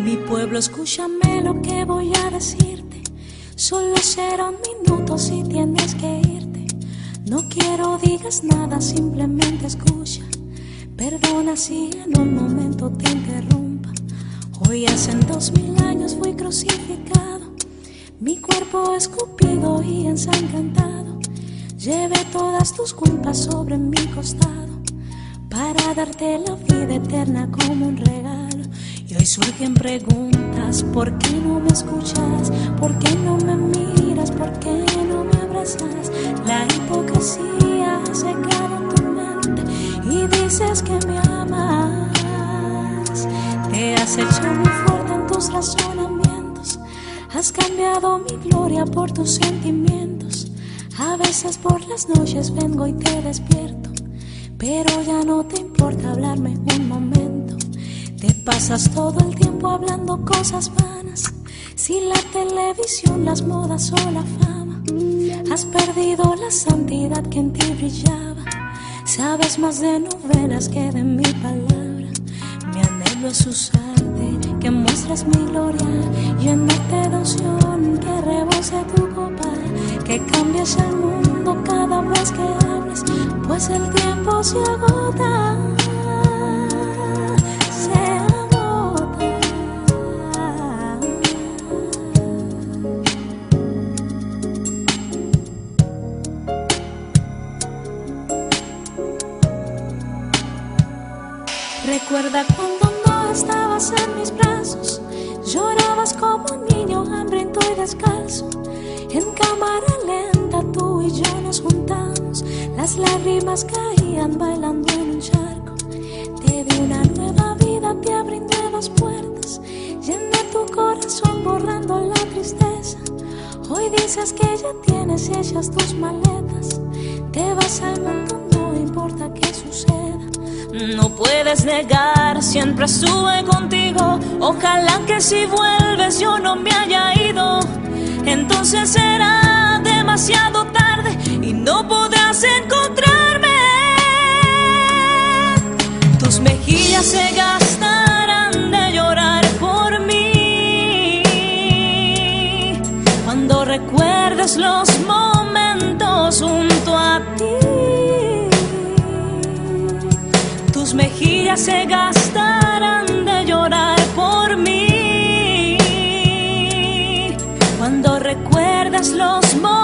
Pueblo, escúchame lo que voy a decirte. Solo será un minuto si tienes que irte. No quiero digas nada, simplemente escucha. Perdona si en un momento te interrumpa. Hoy hace dos mil años fui crucificado. Mi cuerpo escupido y ensangrentado. Llevé todas tus culpas sobre mi costado. Para darte la vida eterna como un regalo. Hoy surgen preguntas, ¿por qué no me escuchas? ¿Por qué no me miras? ¿Por qué no me abrazas? La hipocresía se queda en tu mente y dices que me amas. Te has hecho muy fuerte en tus razonamientos, has cambiado mi gloria por tus sentimientos. A veces por las noches vengo y te despierto, pero ya no te importa hablarme un momento. Pasas todo el tiempo hablando cosas vanas, si la televisión, las modas o la fama. Has perdido la santidad que en ti brillaba. Sabes más de novelas que de mi palabra. Mi anhelo es usarte, que muestres mi gloria. Llénate de unción, que rebose tu copa. Que cambies el mundo cada vez que hables, pues el tiempo se agota. Recuerda cuando no estabas en mis brazos, llorabas como un niño hambriento y descalzo. En cámara lenta tú y yo nos juntamos, las lágrimas caían bailando en un charco. Te di una nueva vida, te abrí nuevas puertas, llené tu corazón borrando la tristeza. Hoy dices que ya tienes hechas tus maletas, te vas al mundo, No puedes negar, siempre estuve contigo. Ojalá que si vuelves yo no me haya ido. Entonces será demasiado tarde y no podrás encontrarme. Tus mejillas se gastarán de llorar por mí. Cuando recuerdes los momentos Tus mejillas se gastarán de llorar por mí. Cuando recuerdas los momentos